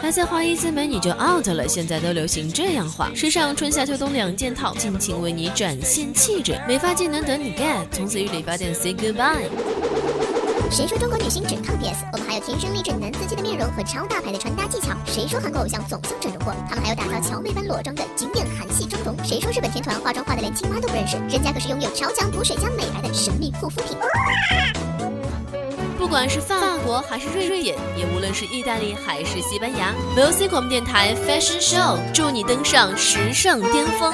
还在花一次美女就 out 了，现在都流行这样画，时尚春夏秋冬两件套，尽情为你展现气质。美发技能等你 get，从此与理发店 say goodbye。谁说中国女星只靠 PS？我们还有天生丽质男司机的面容和超大牌的穿搭技巧。谁说韩国偶像总像整容过？他们还有打造乔妹般裸妆的经典韩系妆容。谁说日本天团化妆化的连青蛙都不认识？人家可是拥有超强补水加美白的神秘护肤品。不管是法国还是瑞典，也无论是意大利还是西班牙，VOC 广播电台 Fashion Show 祝你登上时尚巅峰。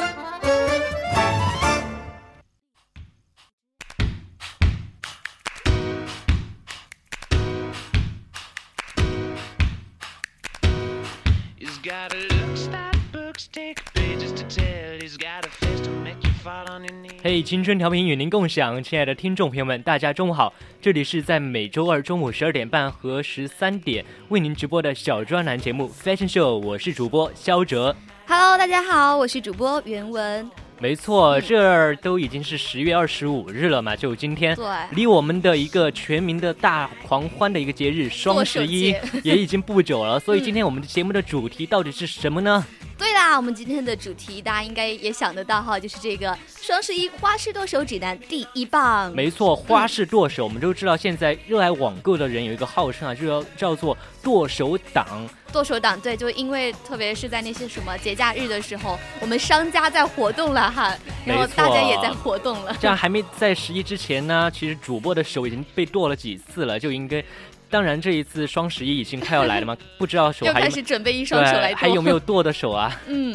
嘿，青春调频与您共享，亲爱的听众朋友们，大家中午好！这里是在每周二中午十二点半和十三点为您直播的小专栏节目《Fashion Show》，我是主播肖哲。Hello，大家好，我是主播袁文。没错，这儿都已经是十月二十五日了嘛，就今天，离我们的一个全民的大狂欢的一个节日双十一也已经不久了，所以今天我们的节目的主题到底是什么呢？对啦，我们今天的主题大家应该也想得到哈，就是这个双十一花式剁手指南第一棒。没错，花式剁手，我们都知道现在热爱网购的人有一个号称啊，就要叫做剁手党。剁手党，对，就因为特别是在那些什么节假日的时候，我们商家在活动了哈，然后大家也在活动了。这样还没在十一之前呢，其实主播的手已经被剁了几次了，就应该。当然，这一次双十一已经快要来了嘛，不知道手还开始准备一双手来还有没有剁的手啊？嗯。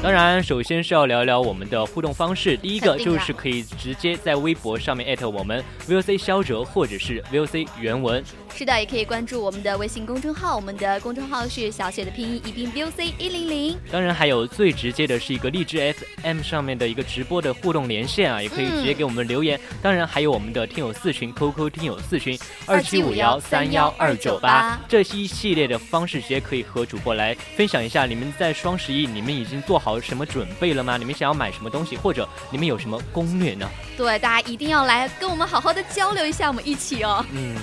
当然，首先是要聊聊我们的互动方式。第一个就是可以直接在微博上面艾特我们 VOC 肖哲或者是 VOC 原文。是的，也可以关注我们的微信公众号，我们的公众号是小写的拼音一并 VOC 一零零。当然，还有最直接的是一个荔枝 FM 上面的一个直播的互动连线啊，也可以直接给我们留言。当然，还有我们的听友四群 QQ 听友四群二七五幺三幺二九八，这一系列的方式直接可以和主播来分享一下，你们在双十一你们已经做好。好什么准备了吗？你们想要买什么东西，或者你们有什么攻略呢？对，大家一定要来跟我们好好的交流一下，我们一起哦。嗯。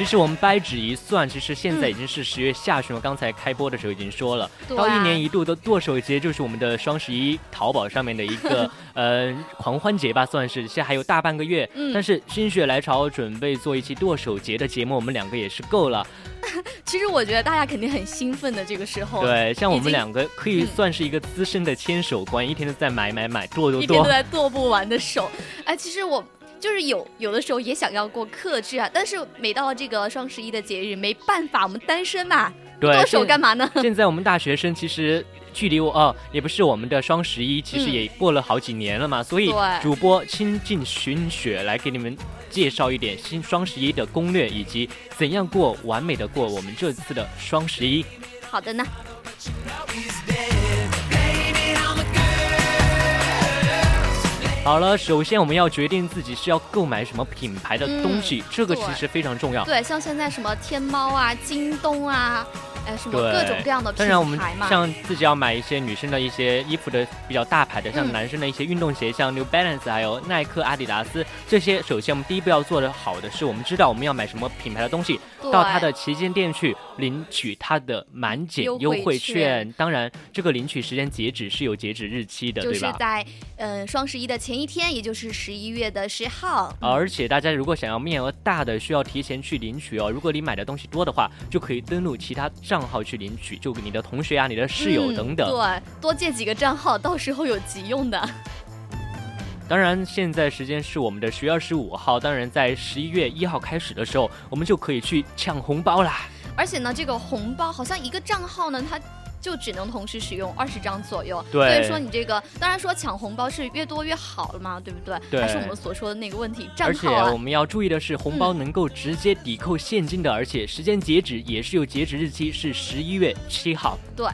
其实我们掰指一算，其实现在已经是十月下旬了。刚才开播的时候已经说了，到一年一度的剁手节就是我们的双十一淘宝上面的一个 呃狂欢节吧，算是。现在还有大半个月，但是心血来潮准备做一期剁手节的节目，我们两个也是够了。其实我觉得大家肯定很兴奋的这个时候。对，像我们两个可以算是一个资深的牵手官，一天都在买买买，剁剁剁，一天都在剁不完的手。哎，其实我。就是有有的时候也想要过克制啊，但是每到这个双十一的节日，没办法，我们单身嘛，剁手干嘛呢？现在我们大学生其实距离我哦，也不是我们的双十一，其实也过了好几年了嘛，所以主播倾尽寻血来给你们介绍一点新双十一的攻略，以及怎样过完美的过我们这次的双十一。好的呢。好了，首先我们要决定自己是要购买什么品牌的东西，这个其实非常重要。对，像现在什么天猫啊、京东啊。哎，什么各种各样的当然，我们像自己要买一些女生的一些衣服的比较大牌的，像男生的一些运动鞋，像 New Balance，还有耐克、阿迪达斯这些。首先，我们第一步要做的好的是，我们知道我们要买什么品牌的东西，到他的旗舰店去领取他的满减优惠券。当然，这个领取时间截止是有截止日期的，对吧？就是在嗯双十一的前一天，也就是十一月的十号。而且大家如果想要面额大的，需要提前去领取哦。如果你买的东西多的话，就可以登录其他。账号去领取，就你的同学啊、你的室友等等，对，多借几个账号，到时候有急用的。当然，现在时间是我们的十月二十五号，当然在十一月一号开始的时候，我们就可以去抢红包啦。而且呢，这个红包好像一个账号呢，它。就只能同时使用二十张左右，所以说你这个当然说抢红包是越多越好了嘛，对不对？对，还是我们所说的那个问题，账号。而且我们要注意的是，红包能够直接抵扣现金的，而且时间截止也是有截止日期，是十一月七号。对。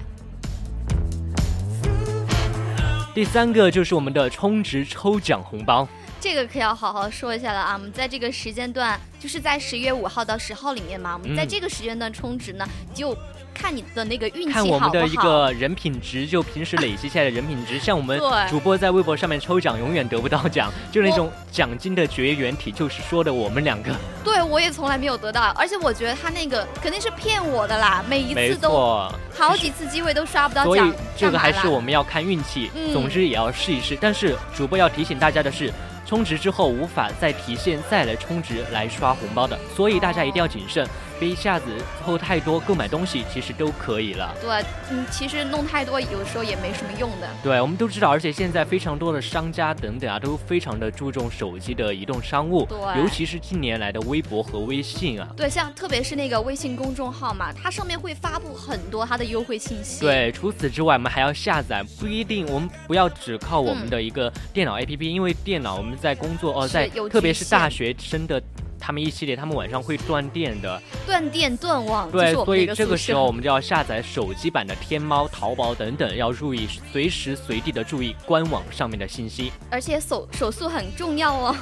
第三个就是我们的充值抽奖红包，这个可要好好说一下了啊！我们在这个时间段，就是在十一月五号到十号里面嘛，我们在这个时间段充值呢，就。看你的那个运气看我们的好不好？一个人品值，就平时累积下来的人品值，像我们主播在微博上面抽奖永远得不到奖，就那种奖金的绝缘体，就是说的我们两个，对我也从来没有得到，而且我觉得他那个肯定是骗我的啦，每一次都。好几次机会都刷不到所以奖，这个还是我们要看运气，嗯。总之也要试一试。但是主播要提醒大家的是，充值之后无法再提现再来充值来刷红包的，所以大家一定要谨慎，别一下子凑太多购买东西，其实都可以了。对，嗯，其实弄太多有时候也没什么用的。对，我们都知道，而且现在非常多的商家等等啊，都非常的注重手机的移动商务，对尤其是近年来的微博和微信啊。对，像特别是那个微信公众号嘛，它上面会发布很多它的优惠信息。，对，除此之外，我们还要下载，不一定，我们不要只靠我们的一个电脑 APP，、因为电脑我们在工作哦，在特别是大学生的。他们一系列，他们晚上会断电的，断电断网，对，所以这个时候我们就要下载手机版的天猫、淘宝等等，要注意随时随地的注意官网上面的信息。而且手手速很重要哦。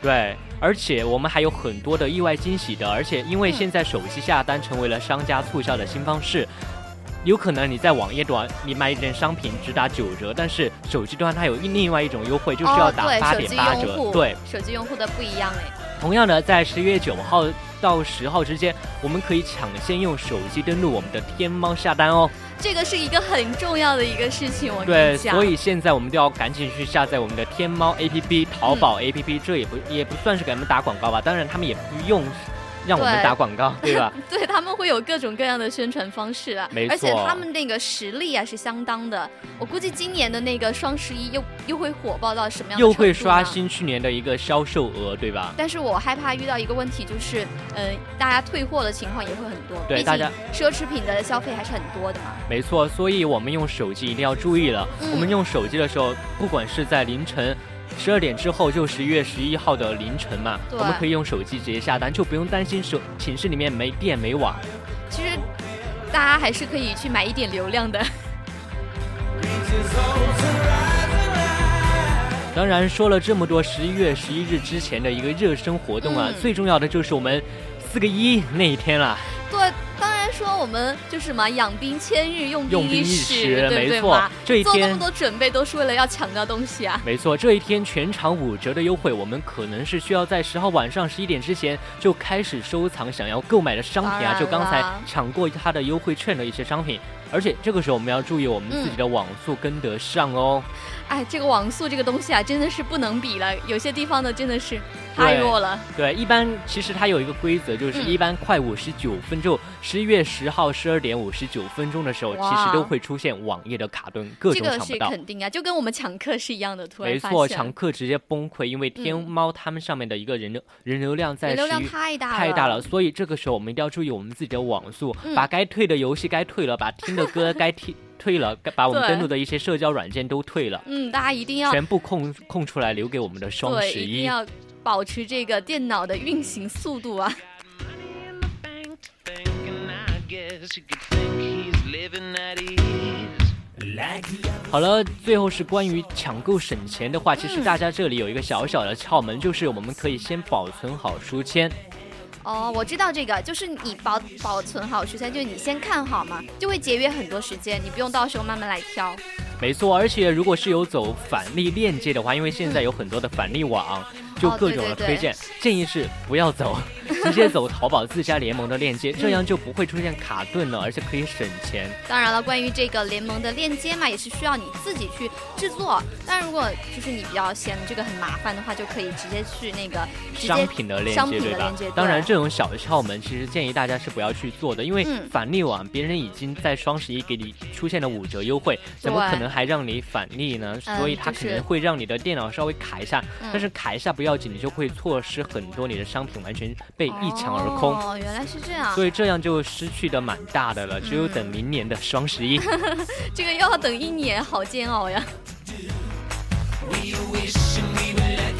对，而且我们还有很多的意外惊喜的，而且因为嗯现在手机下单成为了商家促销的新方式。有可能你在网页端你买一件商品只打九折，但是手机端它有另外一种优惠，就是要打八点八折。对，手机用户的不一样哎。同样的，在十一月九号到十号之间，我们可以抢先用手机登录我们的天猫下单哦。这个是一个很重要的一个事情，我跟对。所以现在我们都要赶紧去下载我们的天猫 APP、淘嗯宝 APP，、这也不也不算是给他们打广告吧，当然他们也不用让我们打广告，对吧？对他们会有各种各样的宣传方式啊，没而且他们那个实力啊是相当的。我估计今年的那个双十一又又会火爆到什么样的又会刷。新去年的一个销售额，对吧？但是我害怕遇到一个问题，就是，嗯、大家退货的情况也会很多。对大家奢侈品的消费还是很多的嘛。没错，所以我们用手机一定要注意了。嗯我们用手机的时候，不管是在凌晨。十二点之后就十一月十一号的凌晨嘛，我们可以用手机直接下单，就不用担心手寝室里面没电没网。其实大家还是可以去买一点流量的。当然，说了这么多，十一月十一日之前的一个热身活动啊，嗯最重要的就是我们四个一那一天了。对，说我们就是什么养兵千日，用用兵一一时，对不对没错嘛？这一天做那么多准备都是为了要抢到东西啊。没错，这一天全场五折的优惠，我们可能是需要在十号晚上十一点之前就开始收藏想要购买的商品啊，就刚才抢过他的优惠券的一些商品。而且这个时候我们要注意我们自己的网速跟得上哦。哎，这个网速这个东西啊，真的是不能比了，有些地方呢真的是太弱了。对，一般其实它有一个规则，就是嗯一般快五十九分钟，十一月十号十二点五十九分钟的时候，其实都会出现网页的卡顿，各这个是种抢不到。肯定啊，就跟我们抢课是一样的。突然没错，抢课直接崩溃，因为天嗯猫他们上面的一个人流人流量在人流量太大了，太大了，。所以这个时候我们一定要注意我们自己的网速，嗯把该退的游戏该退了，把听的歌该 听退了，该把我们登录的一些社交软件都退了，嗯，大家一定要全部空空出来留给我们的双，十一。一定要保持这个电脑的运行速度啊。好了，最后是关于抢购省钱的话，其实嗯大家这里有一个小小的窍门，就是我们可以先保存好书签。哦，我知道这个，就是你保保存好首先，就是你先看好嘛，就会节约很多时间，你不用到时候慢慢来挑。没错，而且如果是有走返利链接的话，因为现在有很多的返利网，就哦各种的推荐，建议是不要走，直接走淘宝自家联盟的链接，这样就不会出现卡顿了，而且可以省钱。当然了，关于这个联盟的链接嘛，也是需要你自己去制作。但如果就是你比较嫌这个很麻烦的话，就可以直接去那个商品的链接，对吧品的链接？当然，这种小窍门其实建议大家是不要去做的，因为嗯返利网别人已经在双十一给你出现了五折优惠，怎么可能还让你返利呢？嗯所以它就是可能会让你的电脑稍微卡一下，嗯但是卡一下不要紧，你就会错失很多你的商品完全被一抢而空。哦，原来是这样。所以这样就失去的蛮大的了，只有嗯等明年的双十一。这个又要等一年，好煎熬呀。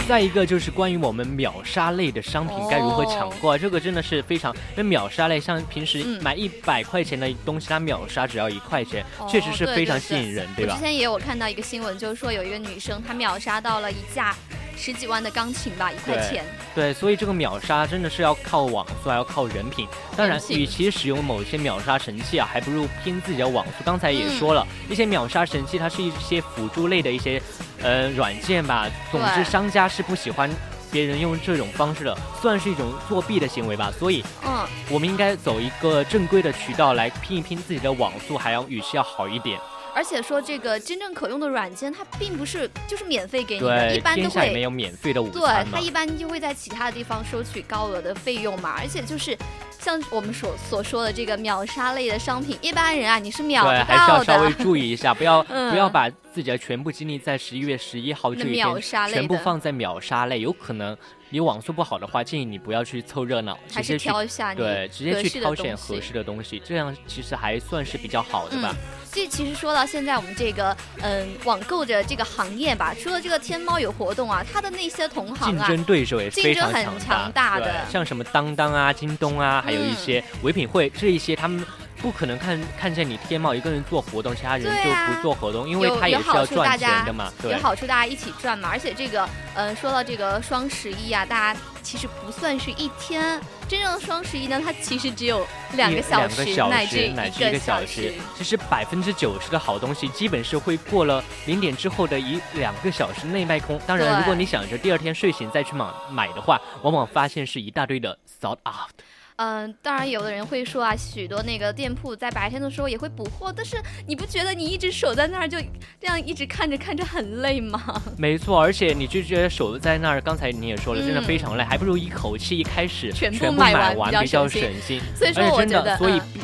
再一个就是关于我们秒杀类的商品该如何抢购啊，这个真的是非常，因为秒杀类像平时嗯买一百块钱的东西，它秒杀只要一块钱，哦确实是非常吸引人，对吧我之？前也有看到一个新闻，就是说有一个女生她秒杀到了一架十几万的钢琴吧，一块钱。对，所以这个秒杀真的是要靠网速，还要靠人品。当然与其使用某些秒杀神器啊，还不如拼自己的网速。刚才也嗯说了，一些秒杀神器，它是一些辅助类的一些呃软件吧。总之，商家是不喜欢别人用这种方式的，算是一种作弊的行为吧。所以，嗯，我们应该走一个正规的渠道来拼一拼自己的网速，还要语气要好一点。而且说这个真正可用的软件，它并不是就是免费给你的，一，般都会。有免费的午对餐，对它。一般就会在其他的地方收取高额的费用嘛，而且就是像我们所所说的这个秒杀类的商品，一般人啊你是秒对，不还是到要稍微的。注意一下，不要、嗯不要把自己的全部精力在十一月十一号这一天全部放在秒杀类，有可能你网速不好的话，建议你不要去凑热闹，还是直接去挑一下你对，直接去挑选合适的东西，这样其实还算是比较好的吧。这其实说到现在，我们这个嗯网购的这个行业吧，除了这个天猫有活动啊，它的那些同行啊，竞争对手也是非常强强大的像什么当当啊、京东啊，还有一嗯些唯品会这一些，他们不可能看看见你天猫一个人做活动，其他人就不做活动，因为他也是要赚钱的嘛。对有，好处，大家一起赚嘛。而且这个，嗯、说到这个双十一啊，大家其实不算是一天，真正的双十一呢，它其实只有两个小时，两个小乃至时乃至一个小小时。其实百分之九十的好东西，基本是会过了零点之后的一两个小时内卖空。当然，如果你想着第二天睡醒再去买买的话，往往发现是一大堆的 sold out。嗯、当然有的人会说啊，许多那个店铺在白天的时候也会补货，但是你不觉得你一直守在那儿就这样一直看着看着很累吗？没错，而且你就觉得守在那儿，刚才你也说了，真的嗯非常累，还不如一口气一开始全部部买买完比较省省心。所以说真的，我觉得，所以嗯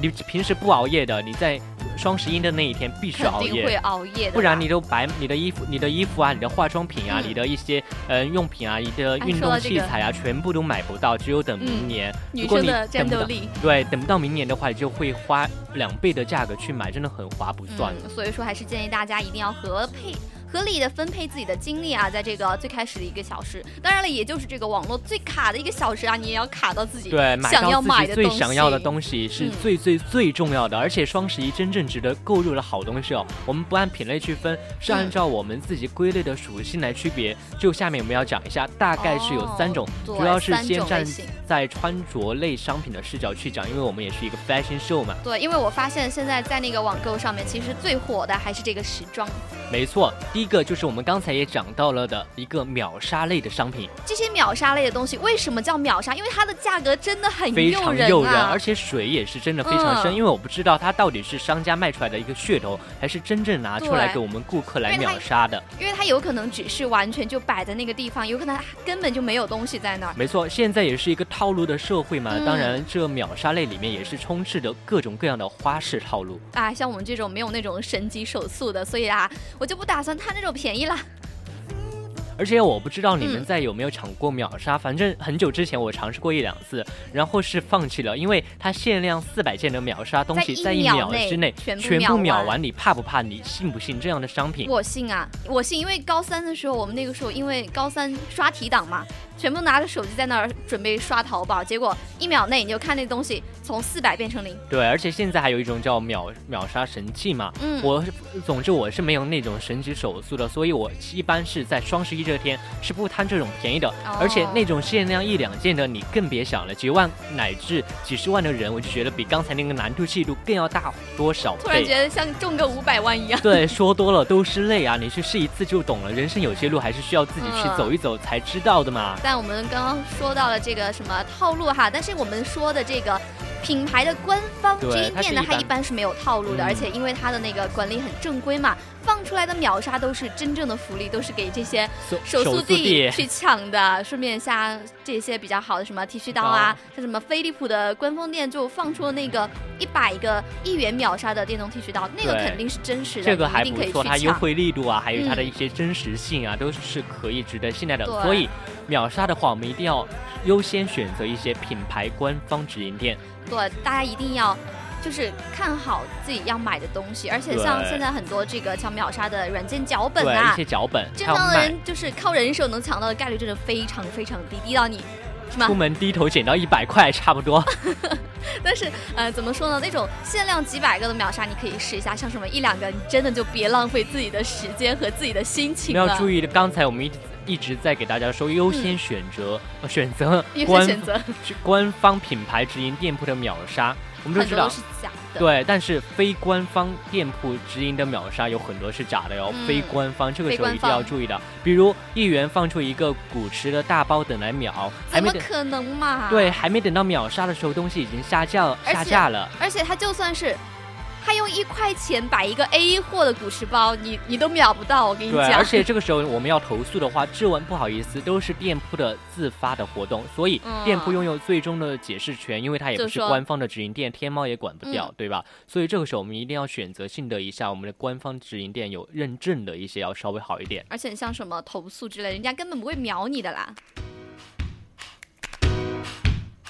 你平时不熬夜的，你在双十一的那一天必须熬夜会夜。熬夜的，不然你都白你的衣服、你的衣服啊、你的化妆品啊、嗯你的一些呃用品啊、你的哎运动器材啊，全部都买不到，只有等明嗯年。如果你女生的战等不到斗力。对，等不到明年的话，你就会花两倍的价格去买，真的很划不算。嗯，所以说还是建议大家一定要合配。合理的分配自己的精力啊，在这个最开始的一个小时，当然了，也就是这个网络最卡的一个小时啊，你也要卡到自己对，想要买的东西。最想要的东西是嗯最最最重要的，而且双十一真正值得购入的好东西哦，我们不按品类去分，是按嗯照我们自己归类的属性来区别。就下面我们要讲一下，大概是有三种，哦主要是先站在穿着类商品的视角去讲，因为我们也是一个 fashion show 嘛。对，因为我发现现在在那个网购上面，其实最火的还是这个时装。没错，第一个就是我们刚才也讲到了的一个秒杀类的商品，这些秒杀类的东西为什么叫秒杀？因为它的价格真的很非诱人常诱人，啊而！且水也是真的非常深，嗯因为我不知道它到底是商家卖出来的一个噱头，还是真正拿出来给我们顾客来秒杀的。因为它有可能只是完全就摆在那个地方，有可能它根本就没有东西在那儿。没错，现在也是一个套路的社会嘛，嗯当然这秒杀类里面也是充斥着各种各样的花式套路。啊，像我们这种没有那种神级手速的，所以啊，我就不打算贪那种便宜啦。而且我不知道你们嗯在有没有抢过秒杀，反正很久之前我尝试过一两次，然后是放弃了，因为它限量四百件的秒杀东西，在在一一秒之内全部秒完秒完，你怕不怕？你信不信这样的商品？我信啊，我信，因为高三的时候，我们那个时候因为高三刷题档嘛，全部拿着手机在那儿准备刷淘宝，结果一秒内你就看那东西从四百变成零。对，而且现在还有一种叫秒秒杀神器嘛，嗯，我总之我是没有那种神奇手速的，所以我一般是在双十一这天是不贪这种便宜的，而且哦那种限量一两件的你更别想了，几万乃至几十万的人，我就觉得比刚才那个难度系数更要大多少突然。觉得像中个五百万一样。对，说多了都是泪啊！你去试一次就懂了，人生有些路还是需要自己去嗯走一走才知道的嘛。但我们刚刚说到了这个什么套路哈，但是我们说的这个品牌的官方对直营店呢，它一般它一般是没有套路的，嗯。而且因为它的那个管理很正规嘛，放出来的秒杀都是真正的福利，都是给这些手速递去抢的。顺便像这些比较好的什么剃须刀啊，像什么飞利浦的官方店就放出了那个一百个一元秒杀的电动剃须刀，那个肯定是真实的，这个还不错，它。优惠力度啊，还有它的嗯一些真实性啊，都是可以值得信赖的。所以秒杀的话，我们一定要优先选择一些品牌官方直营店。对，大家一定要就是看好自己要买的东西，而且像现在很多这个抢秒杀的软件脚本，啊一些，脚本，正常的人就是靠人手能抢到的概率真的非常非常低，低到你是吗出？门低头捡到一百块差不多。但是呃，怎么说呢？那种限量几百个的秒杀，你可以试一下，像什么一两个，你真的就别浪费自己的时间和自己的心情了。要注意的，刚才我们一直一直在给大家说优先选择、呃选择优先官选择 官方品牌直营店铺的秒杀，我们都知道都。是假的。对，但是非官方店铺直营的秒杀有很多是假的哟，嗯非官方这个时候一定要注意的。比如一元放出一个古驰的大包等来秒，还没等怎么可能嘛？对，，还没等到秒杀的时候，东西已经下架下架了。而且它就算是。他用一块钱买一个 A 货的古驰包，你你都秒不到，我跟你对，讲。而且这个时候我们要投诉的话，质问不好意思，都是店铺的自发的活动，所以嗯店铺拥有最终的解释权，因为它也不是官方的直营店，天猫也管不掉，嗯对吧？所以这个时候我们一定要选择性的一下，我们的官方直营店有认证的一些要稍微好一点。而且你像什么投诉之类，人家根本不会秒你的啦。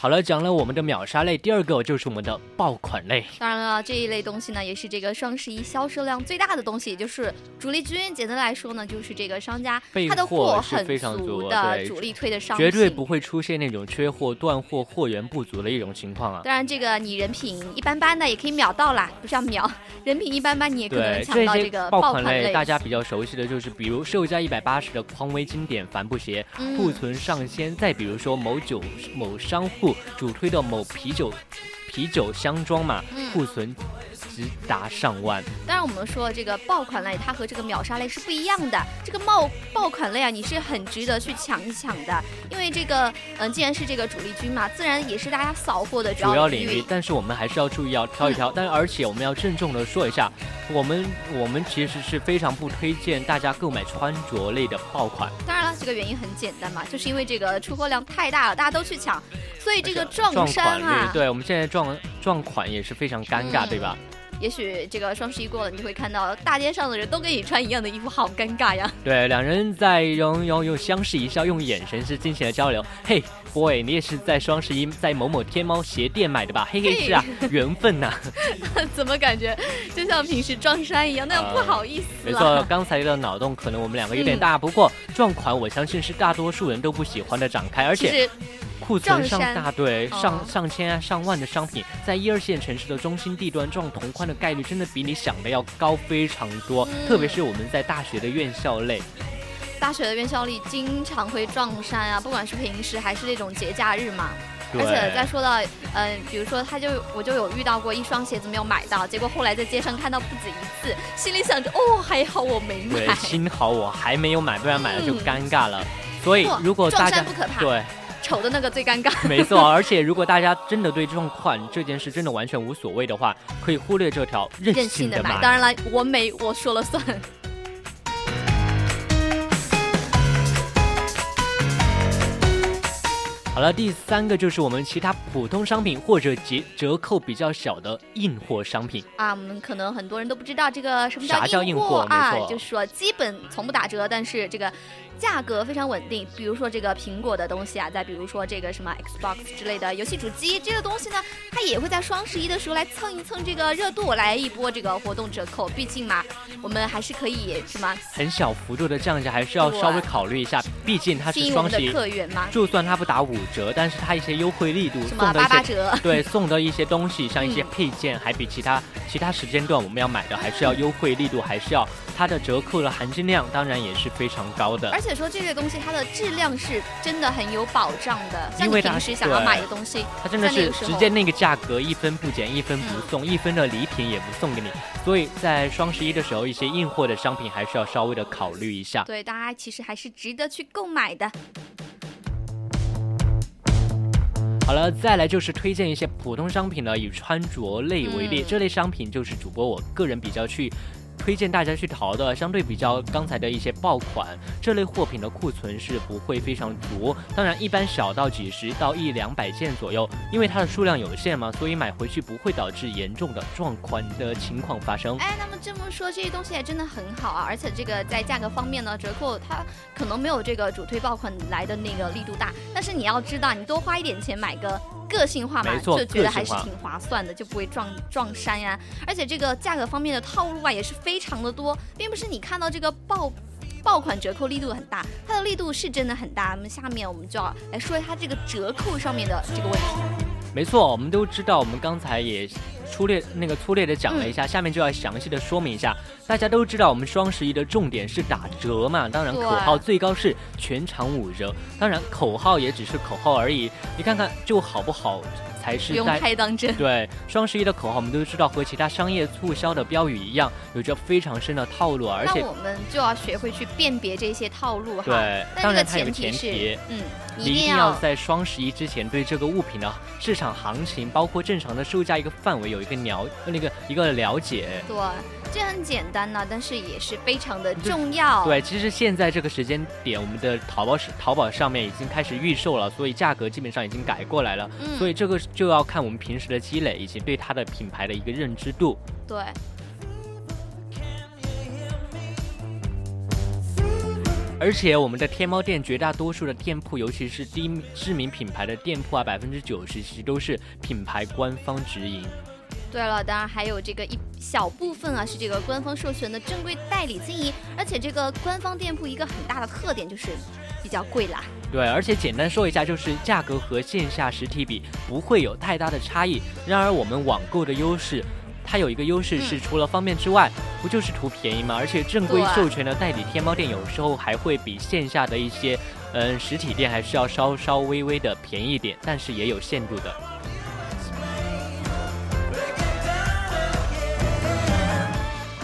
好了，讲了我们的秒杀类，第二个就是我们的爆款类。当然了，这一类东西呢，也是这个双十一销售量最大的东西，也就是主力军。简单来说呢，就是这个商家备他的货是很非常足的主力推的商品，绝对不会出现那种缺货、断货、货源不足的一种情况啊！当然，这个你人品一般般的也可以秒到啦，不是要秒，人品一般般你也可能对，这些抢到这个爆款类，大家比较熟悉的就是，比如售价一百八十的匡威经典帆布鞋，嗯库存上千；再比如说某酒某商户主推的某啤酒啤酒箱装嘛，嗯。库存直达上万。当然，我们说这个爆款类，它和这个秒杀类是不一样的。这个爆爆款类啊，你是很值得去抢一抢的，因为这个，嗯、既然是这个主力军嘛，自然也是大家扫货的主要领领域，但是我们还是要注意要挑一挑，但而且我们要郑重的说一下，我们我们其实是非常不推荐大家购买穿着类的爆款。当然了，这个原因很简单嘛，就是因为这个出货量太大了，大家都去抢，所以这个撞撞衫款啊，，对我们现在撞撞款也是非常尴尬，嗯对吧？也许这个双十一过了，你就会看到大街上的人都跟你穿一样的衣服，好尴尬呀。对，两人在用用用相视一笑，用眼神是进行了交流。嘿，boy，你也是在双十一在某某天猫鞋店买的吧？嘿嘿，是啊，缘分呐、怎么感觉就像平时撞衫一样，那样不好意思了。没错，刚才的脑洞可能我们两个有点大，不过撞款我相信是大多数人都不喜欢的展开，而且库存上大对哦上上千啊上万的商品，在一二线城市的中心地段撞同款的概率真的比你想的要高非常多，嗯特别是我们在大学的院校类。大学的院校里经常会撞衫啊，不管是平时还是那种节假日嘛。而且再说到，嗯、比如说他就我就有遇到过一双鞋子没有买到，结果后来在街上看到不止一次，心里想着哦还好我没对，买。幸好我还没有买，不然买了就嗯尴尬了。所以如果大家撞衫不可怕对，丑的那个最尴尬。没错，而且如果大家真的对撞款这件事真的完全无所谓的话，可以忽略这条任任性的买。当然了，我美我说了算。好了，第三个就是我们其他普通商品或者折折扣比较小的硬货商品。啊，我们可能很多人都不知道这个什么啥叫硬货啊，就是说基本从不打折，但是这个价格非常稳定。比如说这个苹果的东西啊，再比如说这个什么 Xbox 之类的游戏主机，这个东西呢，它也会在双十一的时候来蹭一蹭这个热度，来一波这个活动折扣。毕竟嘛，我们还是可以什么很小幅度的降价，还是要稍微考虑一下，毕竟它是双十一，客源嘛，就算它不打五折，但是它一些优惠力度什么。八八折。对，送的一些东西，像一些嗯配件，还比其他其他时间段我们要买的还是要优惠力度，还是要它的折扣的含金量，当然也是非常高的而。且说这个东西它的质量是真的很有保障的，像你平时想要对买的东西，它真的是直接那个价格一分不减，一分不嗯送，一分的礼品也不送给你。所以在双十一的时候，一些硬货的商品还是要稍微的考虑一下。对大家其实还是值得去购买的。好了，再来就是推荐一些普通商品呢，以穿着类为例，嗯这类商品就是主播我个人比较去。推荐大家去淘的，相对比较刚才的一些爆款，这类货品的库存是不会非常足。当然，一般小到几十到一两百件左右，因为它的数量有限嘛，所以买回去不会导致严重的撞款的情况发生。哎，那么这么说，这些东西也真的很好啊，而且这个在价格方面呢，折扣它可能没有这个主推爆款来的那个力度大，但是你要知道，你多花一点钱买个个性化嘛就觉得还是挺划算的，就不会撞撞衫呀。而且这个价格方面的套路啊，也是非常的多，并不是你看到这个爆。爆款折扣力度很大，它的力度是真的很大。那么下面我们就要来说一下这个折扣上面的这个问题。没错，我们都知道，我们刚才也粗略那个粗略的讲了一下，下面就要详细的说明一下。大家都知道，我们双十一的重点是打折嘛，当然口号最高是全场五折，当然口号也只是口号而已。你看看就好不好？才是用太当真。对双十一的口号，我们都知道和其他商业促销的标语一样，有着非常深的套路，而且我们就要学会去辨别这些套路哈。对，当然它有个前提，嗯，你一定要在双十一之前对这个物品的市场行情，包括正常的售价一个范围有一个了那个一个了解。对。这很简单呢，但是也是非常的重要。对，其实现在这个时间点，我们的淘宝是淘宝上面已经开始预售了，所以价格基本上已经改过来了。嗯，所以这个就要看我们平时的积累以及对它的品牌的一个认知度。对。而且我们的天猫店绝大多数的店铺，尤其是低知名品牌的店铺啊，百分之九十其实都是品牌官方直营。对了，当然还有这个一小部分啊，是这个官方授权的正规代理经营，而且这个官方店铺一个很大的特点就是比较贵啦。对，而且简单说一下，就是价格和线下实体比不会有太大的差异。然而我们网购的优势，它有一个优势是除了方便之外，不就是图便宜吗？而且正规授权的代理天猫店有时候还会比线下的一些嗯实体店还是要稍稍微微的便宜点，但是也有限度的。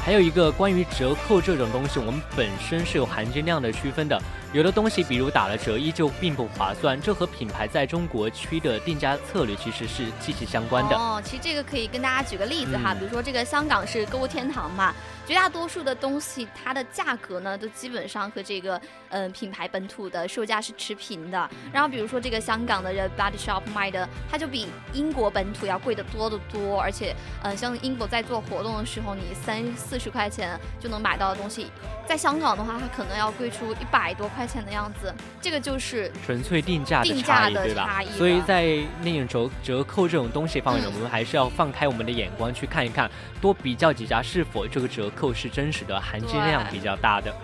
还有一个关于折扣这种东西，我们本身是有含金量的区分的。有的东西，比如打了折，依旧并不划算，这和品牌在中国区的定价策略其实是息息相关的。哦，其实这个可以跟大家举个例子哈，比如说这个香港是购物天堂嘛，绝大多数的东西它的价格呢，都基本上和这个嗯品牌本土的售价是持平的。然后比如说这个香港的 Body Shop 卖的，它就比英国本土要贵得多得多，而且嗯像英国在做活动的时候，你三四十块钱就能买到的东西，在香港的话，它可能要贵出一百多。块钱的样子，这个就是纯粹定价的差异，对吧？所以在那种折折扣这种东西方面，我们还是要放开我们的眼光去看一看，多比较几家是否这个折扣是真实的，含金量比较大的。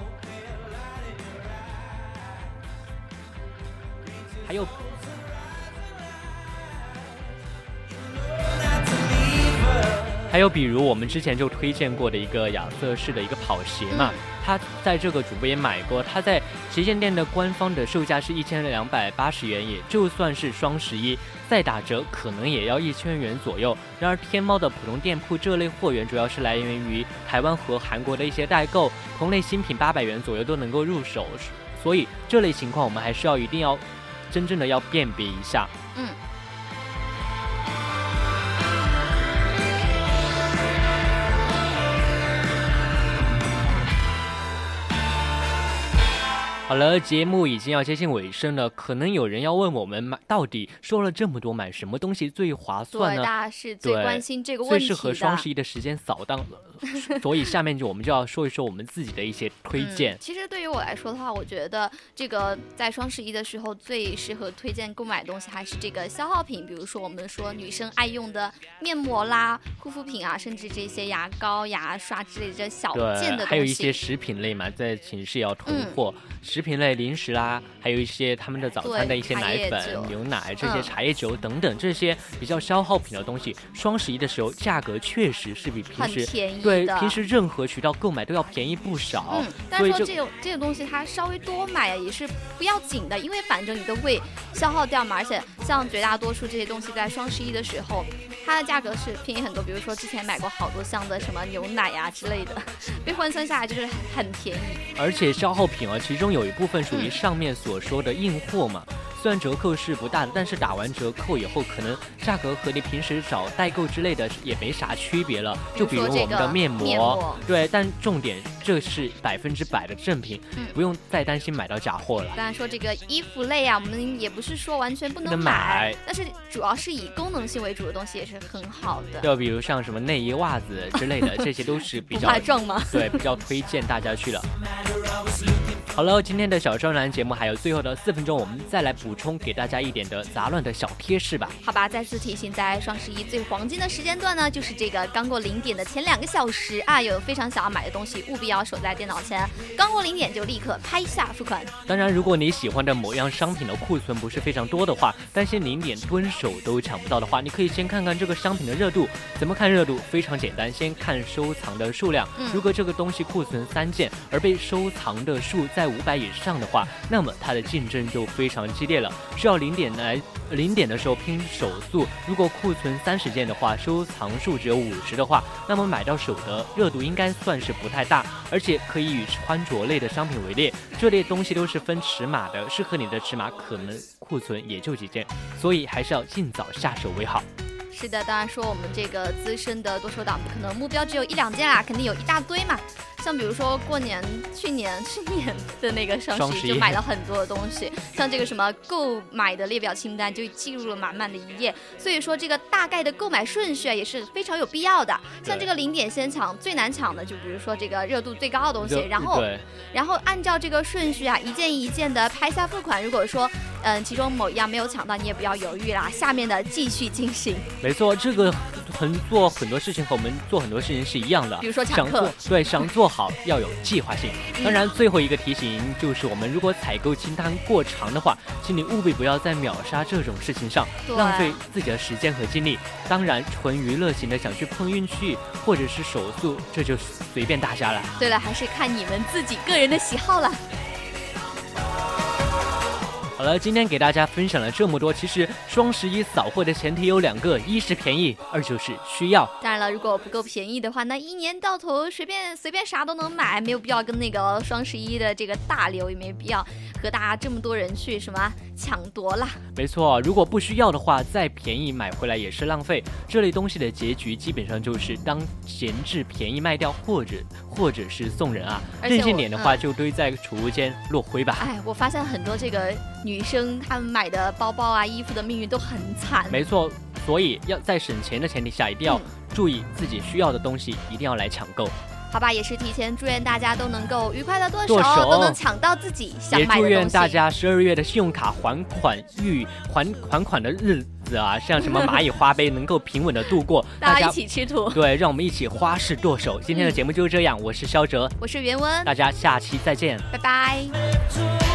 还有，还有，比如我们之前就推荐过的一个亚瑟士的一个跑鞋嘛。他在这个主播也买过，他在旗舰店的官方的售价是一千两百八十元，也就算是双十一再打折，可能也要一千元左右。然而天猫的普通店铺这类货源主要是来源于台湾和韩国的一些代购，同类新品八百元左右都能够入手，所以这类情况我们还是要一定要真正的要辨别一下。嗯。好了，节目已经要接近尾声了，可能有人要问我们买到底说了这么多，买什么东西最划算呢？对，大家是最关心这个问题最适合双十一的时间扫荡了，所以下面就我们就要说一说我们自己的一些推荐。其实对于我来说的话，我觉得这个在双十一的时候最适合推荐购买的东西还是这个消耗品，比如说我们说女生爱用的面膜啦、护肤品啊，甚至这些牙膏、牙刷之类的这小件的东西。还有一些食品类嘛，在寝室也要囤货。食品类、零食啦，还有一些他们的早餐的一些奶粉、牛奶这些茶叶酒等等这些比较消耗品的东西，双十一的时候价格确实是比平时对平时任何渠道购买都要便宜不少。嗯，但是说这种这个东西它稍微多买也是不要紧的，因为反正你都会消耗掉嘛。而且像绝大多数这些东西在双十一的时候，它的价格是便宜很多。比如说之前买过好多箱的什么牛奶呀之类的，被换算下来就是很便宜。而且消耗品啊，其中有。有一部分属于上面所说的硬货嘛，虽然折扣是不大的，但是打完折扣以后，可能价格和你平时找代购之类的也没啥区别了。就比如我们的面膜，对，但重点这是百分之百的正品，不用再担心买到假货了。当然说这个衣服类啊，我们也不是说完全不能买，但是主要是以功能性为主的东西也是很好的。就比如像什么内衣、袜子之类的，这些都是比较？对，比较推荐大家去了。好了，今天的小专栏节目还有最后的四分钟，我们再来补充给大家一点的杂乱的小贴士吧。好吧，再次提醒，在双十一最黄金的时间段呢，就是这个刚过零点的前两个小时啊，有非常想要买的东西，务必要守在电脑前，刚过零点就立刻拍下付款。当然，如果你喜欢的某样商品的库存不是非常多的话，担心零点蹲守都抢不到的话，你可以先看看这个商品的热度。怎么看热度？非常简单，先看收藏的数量。如果这个东西库存三件，而被收藏的数在在五百以上的话，那么它的竞争就非常激烈了，需要零点来零点的时候拼手速。如果库存三十件的话，收藏数只有五十的话，那么买到手的热度应该算是不太大。而且可以以穿着类的商品为例，这类东西都是分尺码的，适合你的尺码可能库存也就几件，所以还是要尽早下手为好。是的，当然说我们这个资深的剁手党可能目标只有一两件啦，肯定有一大堆嘛。像比如说过年去年去年 的那个双十一就买了很多的东西，像这个什么购买的列表清单就记录了满满的一页，所以说这个大概的购买顺序啊也是非常有必要的。像这个零点先抢最难抢的，就比如说这个热度最高的东西，然后然后按照这个顺序啊一件一件的拍下付款。如果说嗯其中某一样没有抢到，你也不要犹豫啦，下面的继续进行。没错，这个很做很多事情和我们做很多事情是一样的，比如说想做，对，想做。好，要有计划性。当然，最后一个提醒就是，我们如果采购清单过长的话，请你务必不要在秒杀这种事情上浪费自己的时间和精力。当然，纯娱乐型的想去碰运气或者是手速，这就随便大家了。对了，还是看你们自己个人的喜好了。好了，今天给大家分享了这么多。其实双十一扫货的前提有两个：一是便宜，二就是需要。当然了，如果不够便宜的话，那一年到头随便随便啥都能买，没有必要跟那个双十一的这个大流，也没必要和大家这么多人去什么抢夺啦。没错，如果不需要的话，再便宜买回来也是浪费。这类东西的结局基本上就是当闲置便宜卖掉，或者或者是送人啊。任性点的话，就堆在储物间落灰吧。哎，我发现很多这个。女生她们买的包包啊、衣服的命运都很惨。没错，所以要在省钱的前提下，一定要注意自己需要的东西，一定要来抢购。好吧，也是提前祝愿大家都能够愉快的剁手，都能抢到自己想买的东西。也祝愿大家十二月的信用卡还款预还还款的日子啊，像什么蚂蚁花呗能够平稳的度过。大家一起吃土。对，让我们一起花式剁手。今天的节目就是这样，我是肖哲，我是袁温，大家下期再见，拜拜。